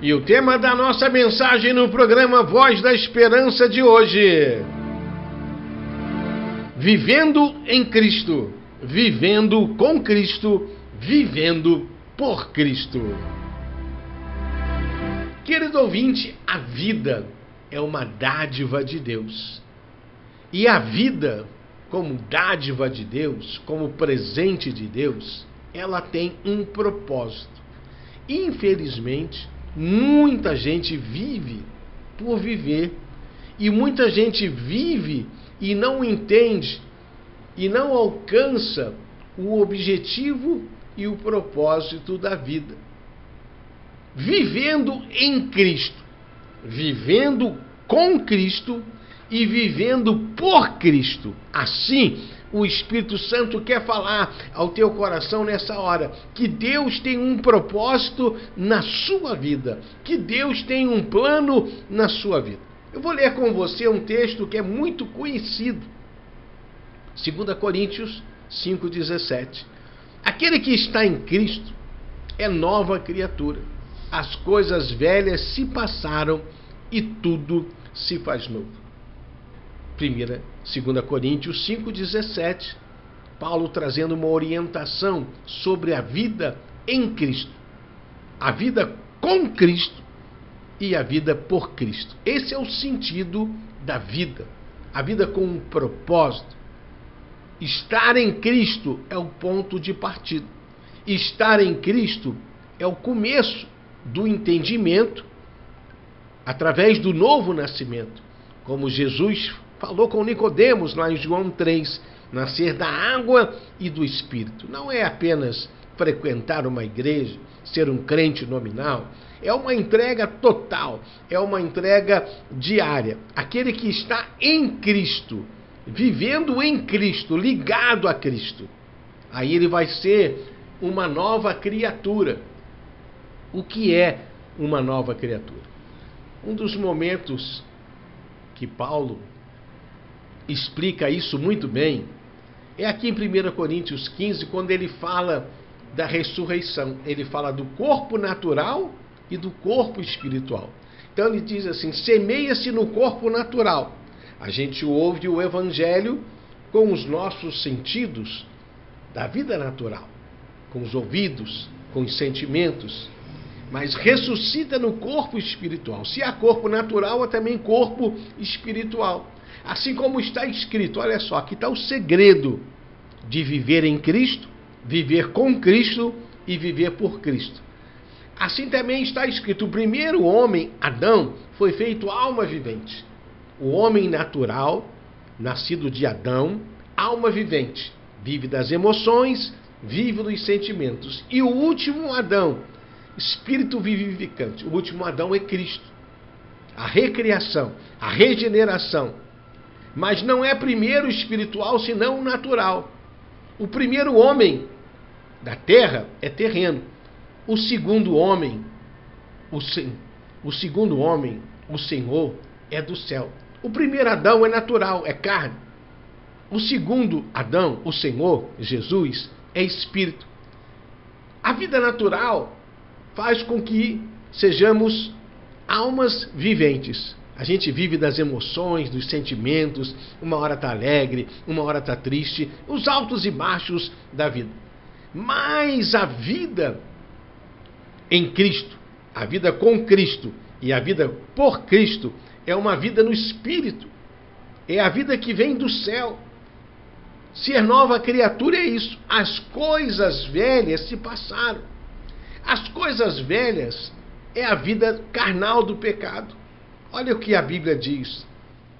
E o tema da nossa mensagem no programa Voz da Esperança de hoje: Vivendo em Cristo, vivendo com Cristo, vivendo por Cristo. Querido ouvinte, a vida é uma dádiva de Deus. E a vida, como dádiva de Deus, como presente de Deus, ela tem um propósito. Infelizmente, muita gente vive por viver. E muita gente vive e não entende e não alcança o objetivo e o propósito da vida. Vivendo em Cristo, vivendo com Cristo e vivendo por Cristo. Assim, o Espírito Santo quer falar ao teu coração nessa hora que Deus tem um propósito na sua vida, que Deus tem um plano na sua vida. Eu vou ler com você um texto que é muito conhecido. 2 Coríntios 5,17. Aquele que está em Cristo é nova criatura. As coisas velhas se passaram e tudo se faz novo. 1, 2 Coríntios 5,17, Paulo trazendo uma orientação sobre a vida em Cristo, a vida com Cristo e a vida por Cristo. Esse é o sentido da vida, a vida com um propósito. Estar em Cristo é o ponto de partida. Estar em Cristo é o começo do entendimento através do novo nascimento, como Jesus falou com Nicodemos lá em João 3, nascer da água e do espírito. Não é apenas frequentar uma igreja, ser um crente nominal, é uma entrega total, é uma entrega diária. Aquele que está em Cristo, vivendo em Cristo, ligado a Cristo, aí ele vai ser uma nova criatura. O que é uma nova criatura? Um dos momentos que Paulo explica isso muito bem é aqui em 1 Coríntios 15, quando ele fala da ressurreição. Ele fala do corpo natural e do corpo espiritual. Então ele diz assim: semeia-se no corpo natural. A gente ouve o evangelho com os nossos sentidos da vida natural, com os ouvidos, com os sentimentos, mas ressuscita no corpo espiritual. Se há corpo natural, há também corpo espiritual. Assim como está escrito, olha só, aqui está o segredo de viver em Cristo, viver com Cristo e viver por Cristo. Assim também está escrito: o primeiro homem, Adão, foi feito alma vivente. O homem natural, nascido de Adão, alma vivente, vive das emoções, vive dos sentimentos. E o último Adão, espírito vivificante. O último Adão é Cristo. A recriação, a regeneração, mas não é primeiro espiritual, senão natural. O primeiro homem da terra é terreno. O segundo homem, o, o segundo homem, o Senhor, é do céu. O primeiro Adão é natural, é carne. O segundo Adão, o Senhor, Jesus, é espírito. A vida natural faz com que sejamos almas viventes. A gente vive das emoções, dos sentimentos, uma hora está alegre, uma hora está triste, os altos e baixos da vida. Mas a vida em Cristo, a vida com Cristo e a vida por Cristo é uma vida no Espírito, é a vida que vem do céu. Ser nova criatura é isso. As coisas velhas se passaram. As coisas velhas é a vida carnal do pecado. Olha o que a Bíblia diz.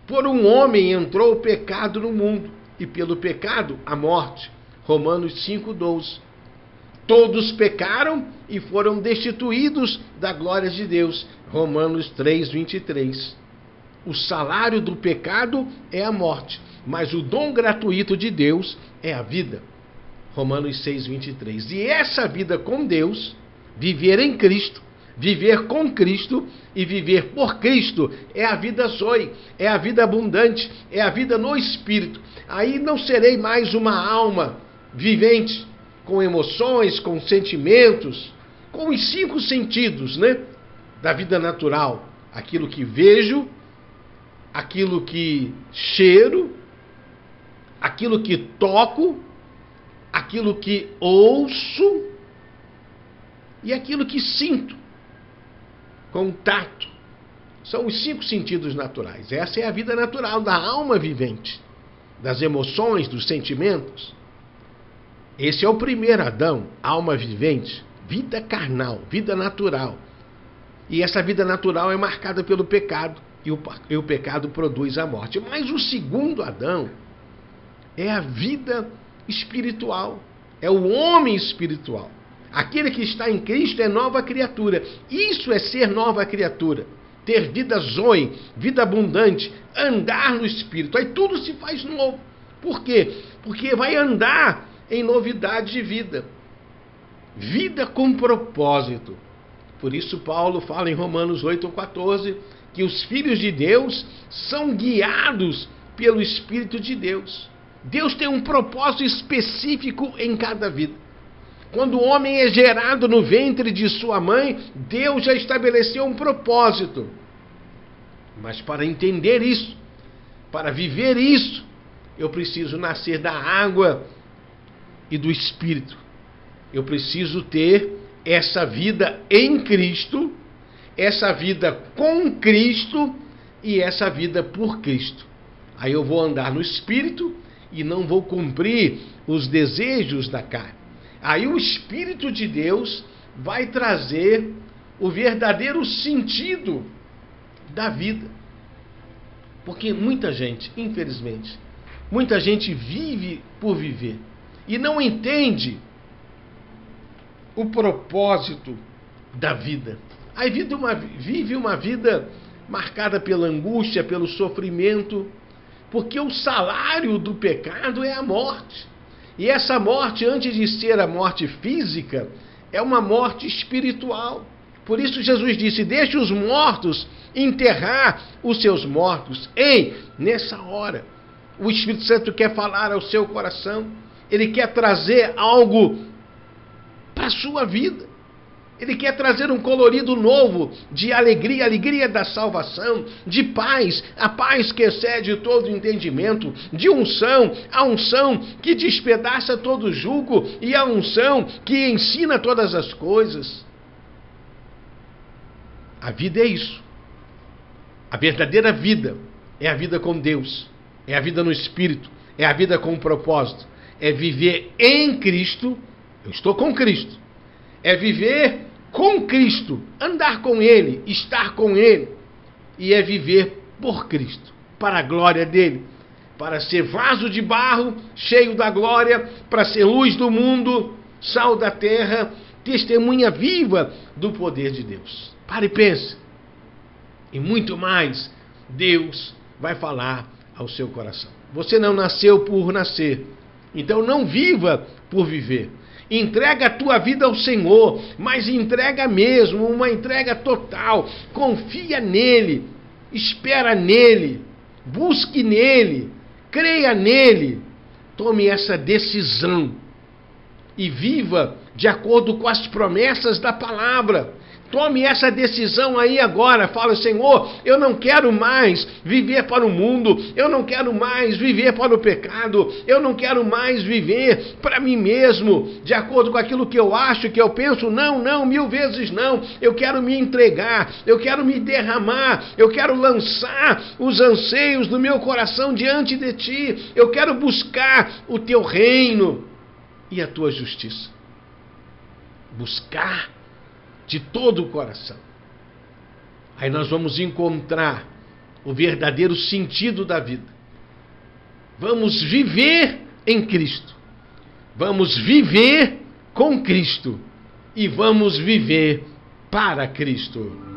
Por um homem entrou o pecado no mundo, e pelo pecado a morte. Romanos 5,12. Todos pecaram e foram destituídos da glória de Deus. Romanos 3:23. O salário do pecado é a morte, mas o dom gratuito de Deus é a vida. Romanos 6:23. E essa vida com Deus, viver em Cristo, Viver com Cristo e viver por Cristo é a vida zoe, é a vida abundante, é a vida no espírito. Aí não serei mais uma alma vivente, com emoções, com sentimentos, com os cinco sentidos, né? da vida natural, aquilo que vejo, aquilo que cheiro, aquilo que toco, aquilo que ouço e aquilo que sinto. Contato. São os cinco sentidos naturais. Essa é a vida natural da alma vivente, das emoções, dos sentimentos. Esse é o primeiro Adão, alma vivente, vida carnal, vida natural. E essa vida natural é marcada pelo pecado, e o, e o pecado produz a morte. Mas o segundo Adão é a vida espiritual, é o homem espiritual. Aquele que está em Cristo é nova criatura. Isso é ser nova criatura. Ter vida zoe, vida abundante, andar no espírito. Aí tudo se faz novo. Por quê? Porque vai andar em novidade de vida. Vida com propósito. Por isso, Paulo fala em Romanos 8,14 que os filhos de Deus são guiados pelo Espírito de Deus. Deus tem um propósito específico em cada vida. Quando o homem é gerado no ventre de sua mãe, Deus já estabeleceu um propósito. Mas para entender isso, para viver isso, eu preciso nascer da água e do Espírito. Eu preciso ter essa vida em Cristo, essa vida com Cristo e essa vida por Cristo. Aí eu vou andar no Espírito e não vou cumprir os desejos da carne. Aí o Espírito de Deus vai trazer o verdadeiro sentido da vida. Porque muita gente, infelizmente, muita gente vive por viver e não entende o propósito da vida. Aí vive uma, vive uma vida marcada pela angústia, pelo sofrimento, porque o salário do pecado é a morte. E essa morte, antes de ser a morte física, é uma morte espiritual. Por isso Jesus disse: Deixe os mortos enterrar os seus mortos. Ei, nessa hora, o Espírito Santo quer falar ao seu coração ele quer trazer algo para a sua vida. Ele quer trazer um colorido novo de alegria, alegria da salvação, de paz, a paz que excede todo entendimento, de unção, a unção que despedaça todo jugo e a unção que ensina todas as coisas. A vida é isso. A verdadeira vida é a vida com Deus, é a vida no Espírito, é a vida com um propósito é viver em Cristo, eu estou com Cristo. É viver com Cristo, andar com Ele, estar com Ele. E é viver por Cristo, para a glória dele, para ser vaso de barro, cheio da glória, para ser luz do mundo, sal da terra, testemunha viva do poder de Deus. Pare e pense. E muito mais, Deus vai falar ao seu coração. Você não nasceu por nascer, então não viva por viver. Entrega a tua vida ao Senhor, mas entrega mesmo, uma entrega total. Confia nele, espera nele, busque nele, creia nele. Tome essa decisão e viva de acordo com as promessas da palavra. Tome essa decisão aí agora. Fala, Senhor, eu não quero mais viver para o mundo, eu não quero mais viver para o pecado, eu não quero mais viver para mim mesmo, de acordo com aquilo que eu acho, que eu penso. Não, não, mil vezes não. Eu quero me entregar, eu quero me derramar, eu quero lançar os anseios do meu coração diante de ti. Eu quero buscar o teu reino e a tua justiça. Buscar de todo o coração. Aí nós vamos encontrar o verdadeiro sentido da vida. Vamos viver em Cristo. Vamos viver com Cristo. E vamos viver para Cristo.